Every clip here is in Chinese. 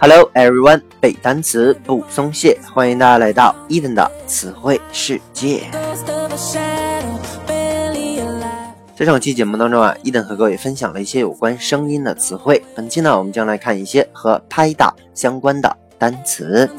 Hello everyone，背单词不松懈，欢迎大家来到伊登的词汇世界。在上期节目当中啊，伊登和各位分享了一些有关声音的词汇。本期呢，我们将来看一些和拍打相关的单词。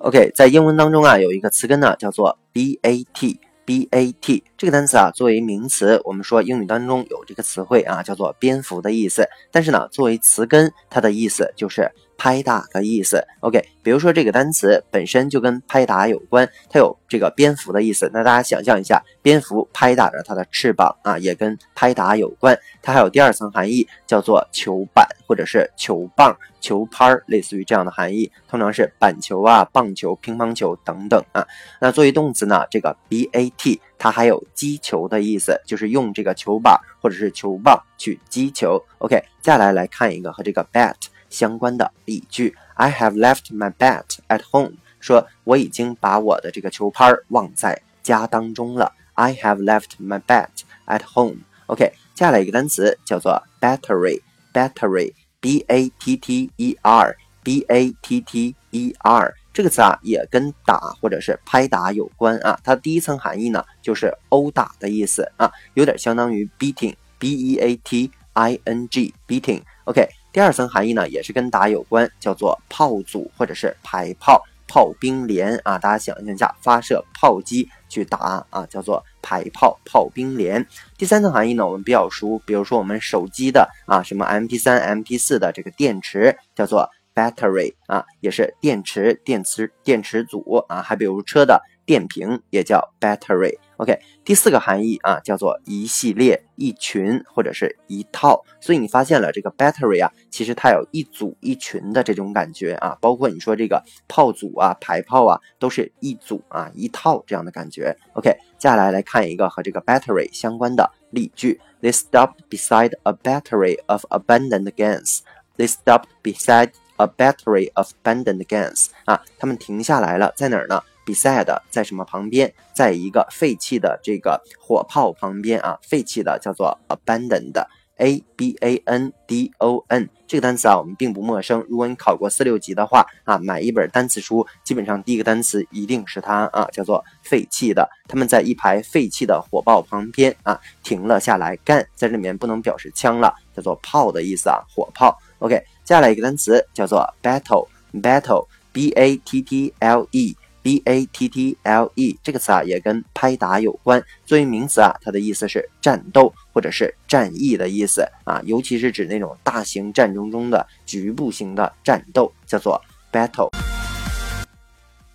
OK，在英文当中啊，有一个词根呢，叫做 bat。B a t 这个单词啊，作为名词，我们说英语当中有这个词汇啊，叫做蝙蝠的意思。但是呢，作为词根，它的意思就是。拍打的意思，OK，比如说这个单词本身就跟拍打有关，它有这个蝙蝠的意思。那大家想象一下，蝙蝠拍打着它的翅膀啊，也跟拍打有关。它还有第二层含义，叫做球板或者是球棒、球拍儿，类似于这样的含义，通常是板球啊、棒球、乒乓球等等啊。那作为动词呢，这个 bat 它还有击球的意思，就是用这个球板或者是球棒去击球。OK，接下来来看一个和这个 bat。相关的例句：I have left my bat at home。说我已经把我的这个球拍忘在家当中了。I have left my bat at home。OK，接下来一个单词叫做 battery。battery，b a t t e r，b a t t e r 这个词啊，也跟打或者是拍打有关啊。它第一层含义呢，就是殴打的意思啊，有点相当于 beating，b e a t i n g，beating。OK。 第二层含义呢，也是跟打有关，叫做炮组或者是排炮、炮兵连啊。大家想象一下，发射炮击去打啊，叫做排炮、炮兵连。第三层含义呢，我们比较熟，比如说我们手机的啊，什么 MP3、MP4 的这个电池，叫做 battery 啊，也是电池、电池、电池组啊。还比如车的电瓶也叫 battery。OK，第四个含义啊，叫做一系列、一群或者是一套。所以你发现了这个 battery 啊，其实它有一组一群的这种感觉啊。包括你说这个炮组啊、排炮啊，都是一组啊、一套这样的感觉。OK，接下来来看一个和这个 battery 相关的例句：They stopped beside a battery of abandoned guns. They stopped beside a battery of abandoned guns. 啊，他们停下来了，在哪儿呢？beside 在什么旁边？在一个废弃的这个火炮旁边啊，废弃的叫做 abandoned，a b a n d o n 这个单词啊，我们并不陌生。如果你考过四六级的话啊，买一本单词书，基本上第一个单词一定是它啊，叫做废弃的。他们在一排废弃的火炮旁边啊，停了下来。干在这里面不能表示枪了，叫做炮的意思啊，火炮。OK，接下来一个单词叫做 battle，battle，b a t t l e。B a t t l e 这个词啊，也跟拍打有关。作为名词啊，它的意思是战斗或者是战役的意思啊，尤其是指那种大型战争中的局部型的战斗，叫做 battle。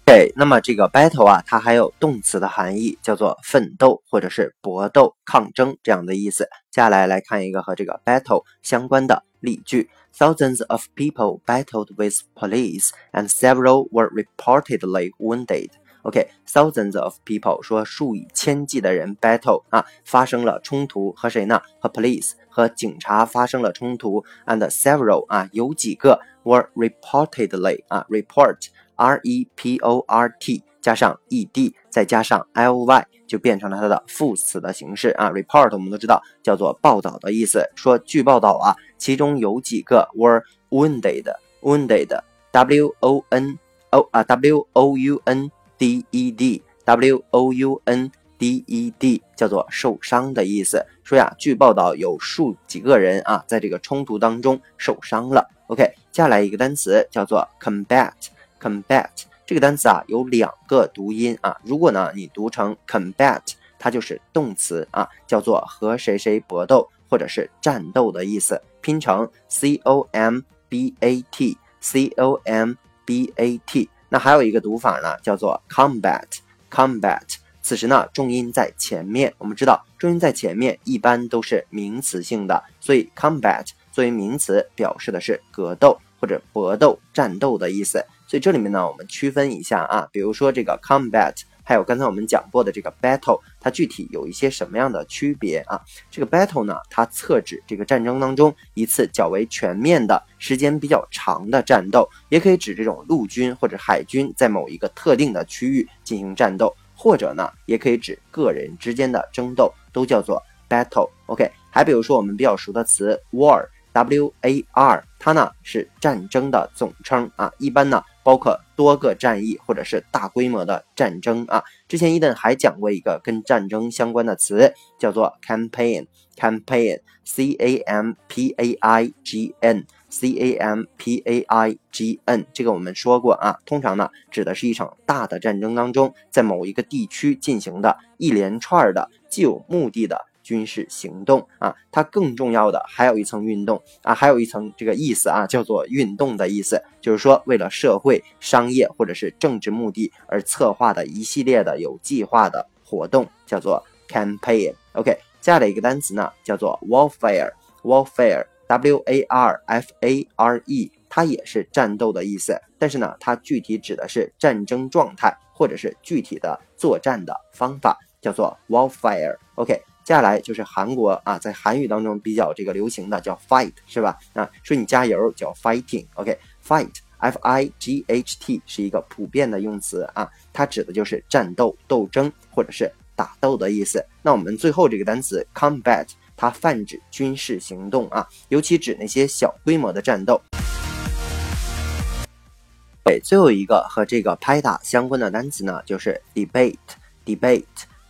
OK，那么这个 battle 啊，它还有动词的含义，叫做奋斗或者是搏斗、抗争这样的意思。接下来来看一个和这个 battle 相关的例句。Thousands of people battled with police, and several were reportedly wounded. OK, thousands of people 说数以千计的人 battle 啊，发生了冲突，和谁呢？和 police 和警察发生了冲突，and several 啊，有几个 were reportedly 啊，report r e p o r t 加上 e d 再加上 l y 就变成了它的副词的形式啊，report 我们都知道叫做报道的意思。说据报道啊，其中有几个 were wounded，wounded，w o n o 啊，w o u n d e d，w o u n d e d 叫做受伤的意思。说呀，据报道有数几个人啊，在这个冲突当中受伤了。OK，接下来一个单词叫做 combat，combat。这个单词啊有两个读音啊，如果呢你读成 combat，它就是动词啊，叫做和谁谁搏斗或者是战斗的意思，拼成 c o m b a t c o m b a t。那还有一个读法呢，叫做 combat combat。此时呢重音在前面，我们知道重音在前面一般都是名词性的，所以 combat 作为名词表示的是格斗或者搏斗、战斗的意思。所以这里面呢，我们区分一下啊，比如说这个 combat，还有刚才我们讲过的这个 battle，它具体有一些什么样的区别啊？这个 battle 呢，它侧指这个战争当中一次较为全面的、时间比较长的战斗，也可以指这种陆军或者海军在某一个特定的区域进行战斗，或者呢，也可以指个人之间的争斗，都叫做 battle。OK，还比如说我们比较熟的词 war。W A R，它呢是战争的总称啊，一般呢包括多个战役或者是大规模的战争啊。之前伊登还讲过一个跟战争相关的词，叫做 campaign，campaign，C A M P A I G N，C A M P A I G N，这个我们说过啊，通常呢指的是一场大的战争当中，在某一个地区进行的一连串的既有目的的。军事行动啊，它更重要的还有一层运动啊，还有一层这个意思啊，叫做运动的意思，就是说为了社会、商业或者是政治目的而策划的一系列的有计划的活动，叫做 campaign。OK，接下来一个单词呢，叫做 warfare，warfare，W A R F A R E，它也是战斗的意思，但是呢，它具体指的是战争状态或者是具体的作战的方法，叫做 warfare。OK。接下来就是韩国啊，在韩语当中比较这个流行的叫 fight 是吧？啊，说你加油叫 fighting，OK，fight，F I G H T 是一个普遍的用词啊，它指的就是战斗、斗争或者是打斗的意思。那我们最后这个单词 combat，它泛指军事行动啊，尤其指那些小规模的战斗。对，最后一个和这个拍打相关的单词呢，就是 debate，debate。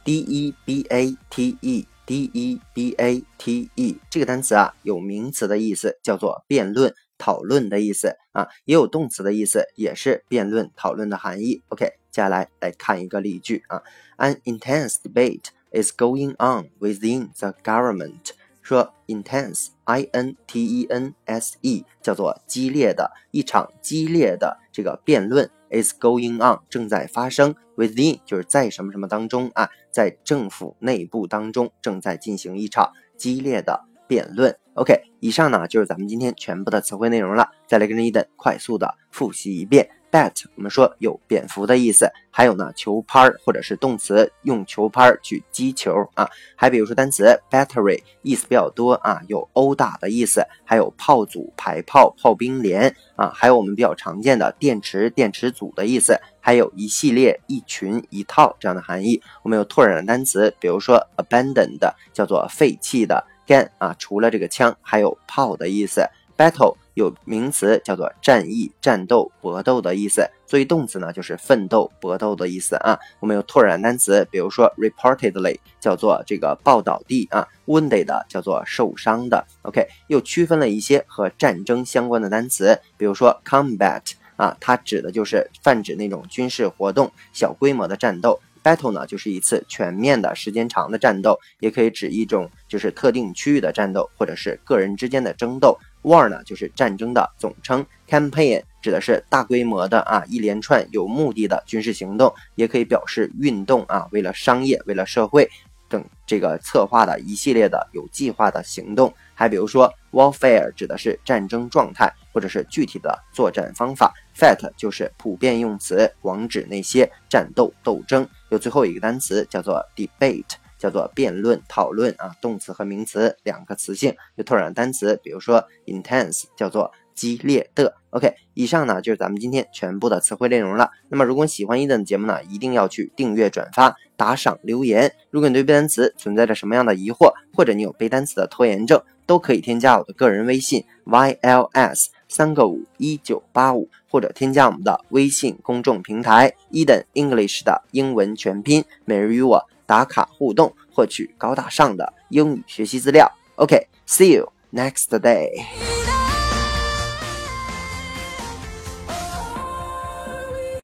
D e b a t e d e b a t e 这个单词啊，有名词的意思，叫做辩论、讨论的意思啊，也有动词的意思，也是辩论、讨论的含义。OK，接下来来看一个例句啊，An intense debate is going on within the government。说 intense，i n t e n s e，叫做激烈的，一场激烈的这个辩论 is going on，正在发生。Within 就是在什么什么当中啊，在政府内部当中正在进行一场激烈的辩论。OK，以上呢就是咱们今天全部的词汇内容了，再来跟着伊登快速的复习一遍。Bat 我们说有蝙蝠的意思，还有呢球拍儿或者是动词用球拍儿去击球啊，还比如说单词 battery 意思比较多啊，有殴打的意思，还有炮组、排炮、炮兵连啊，还有我们比较常见的电池、电池组的意思，还有一系列、一群、一套这样的含义。我们有拓展的单词，比如说 abandoned 叫做废弃的，gun 啊除了这个枪还有炮的意思，battle。有名词叫做战役、战斗、搏斗的意思，作为动词呢就是奋斗、搏斗的意思啊。我们有拓展单词，比如说 reportedly 叫做这个报道地啊，wounded 叫做受伤的。OK，又区分了一些和战争相关的单词，比如说 combat 啊，它指的就是泛指那种军事活动、小规模的战斗。battle 呢就是一次全面的时间长的战斗，也可以指一种就是特定区域的战斗，或者是个人之间的争斗。War 呢就是战争的总称，campaign 指的是大规模的啊一连串有目的的军事行动，也可以表示运动啊，为了商业、为了社会等这个策划的一系列的有计划的行动。还比如说 warfare 指的是战争状态或者是具体的作战方法，fight 就是普遍用词，广指那些战斗斗争。有最后一个单词叫做 debate。叫做辩论、讨论啊，动词和名词两个词性，有拓展单词，比如说 intense，叫做激烈的。OK，以上呢就是咱们今天全部的词汇内容了。那么如果你喜欢伊登的节目呢，一定要去订阅、转发、打赏、留言。如果你对背单词存在着什么样的疑惑，或者你有背单词的拖延症，都可以添加我的个人微信 yls 三个五一九八五，或者添加我们的微信公众平台伊登 English 的英文全拼，每日与我。打卡互动，获取高大上的英语学习资料。OK，see you next day。